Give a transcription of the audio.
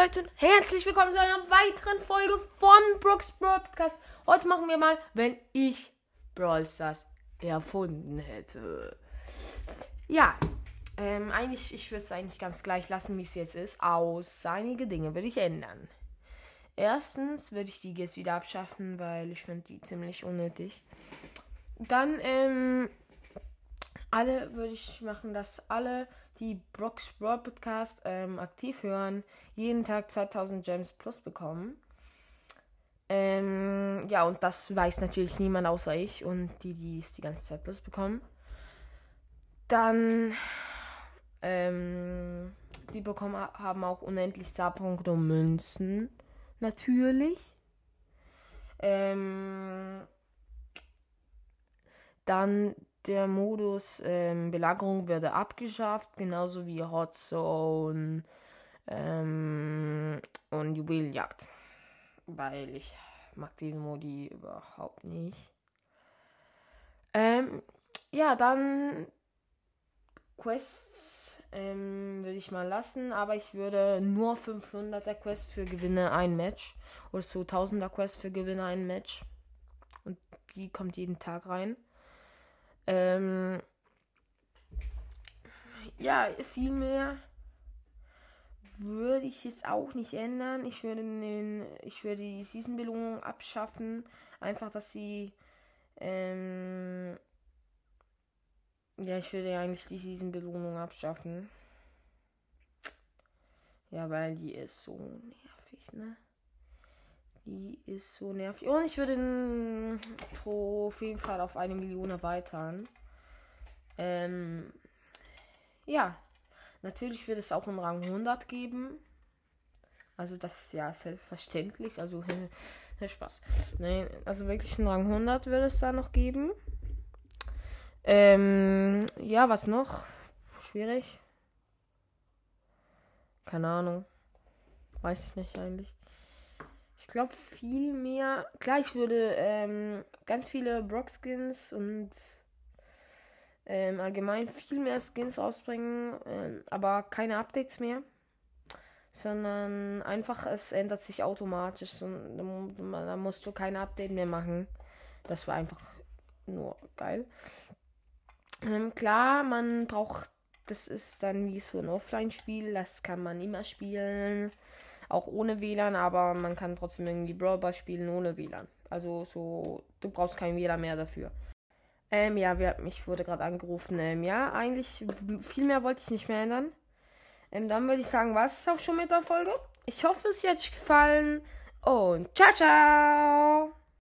Leute, herzlich willkommen zu einer weiteren Folge von Brooks Broadcast. Heute machen wir mal, wenn ich Brawl Stars erfunden hätte. Ja, ähm, eigentlich, ich würde es eigentlich ganz gleich lassen, wie es jetzt ist. Aus einige Dinge würde ich ändern. Erstens würde ich die jetzt wieder abschaffen, weil ich finde die ziemlich unnötig. Dann, ähm, alle würde ich machen, dass alle die Brooks Broadcast ähm, aktiv hören, jeden Tag 2000 Gems plus bekommen. Ähm, ja, und das weiß natürlich niemand außer ich und die, die es die ganze Zeit plus bekommen. Dann, ähm, die bekommen, haben auch unendlich Star-Punkte und Münzen. Natürlich. Ähm, dann der Modus ähm, Belagerung würde abgeschafft, genauso wie Hot Zone ähm, und Juwelenjagd. Weil ich mag diesen Modi überhaupt nicht. Ähm, ja, dann Quests ähm, würde ich mal lassen, aber ich würde nur 500er Quest für Gewinne ein Match oder so 1000er Quest für Gewinne ein Match. Und die kommt jeden Tag rein. Ähm, ja, viel mehr würde ich es auch nicht ändern. Ich würde den, ich würde die Season-Belohnung abschaffen. Einfach, dass sie, ähm, ja, ich würde eigentlich die Season-Belohnung abschaffen. Ja, weil die ist so nervig, ne? Die ist so nervig. Und ich würde den Trophäenpfad auf eine Million erweitern. Ähm, ja. Natürlich wird es auch einen Rang 100 geben. Also das ist ja selbstverständlich. Also Spaß. Nein, also wirklich einen Rang 100 wird es da noch geben. Ähm, ja, was noch? Schwierig. Keine Ahnung. Weiß ich nicht eigentlich. Ich glaube viel mehr. Klar, ich würde ähm, ganz viele Brock-Skins und ähm, allgemein viel mehr Skins rausbringen, ähm, aber keine Updates mehr. Sondern einfach, es ändert sich automatisch. Und da musst du keine Update mehr machen. Das war einfach nur geil. Ähm, klar, man braucht. Das ist dann wie so ein Offline-Spiel. Das kann man immer spielen. Auch ohne WLAN, aber man kann trotzdem irgendwie Brawl spielen ohne WLAN. Also so, du brauchst kein WLAN mehr dafür. Ähm, ja, wir, mich wurde gerade angerufen. Ähm, ja, eigentlich viel mehr wollte ich nicht mehr ändern. Ähm, dann würde ich sagen, was ist auch schon mit der Folge. Ich hoffe, es hat euch gefallen und ciao, ciao!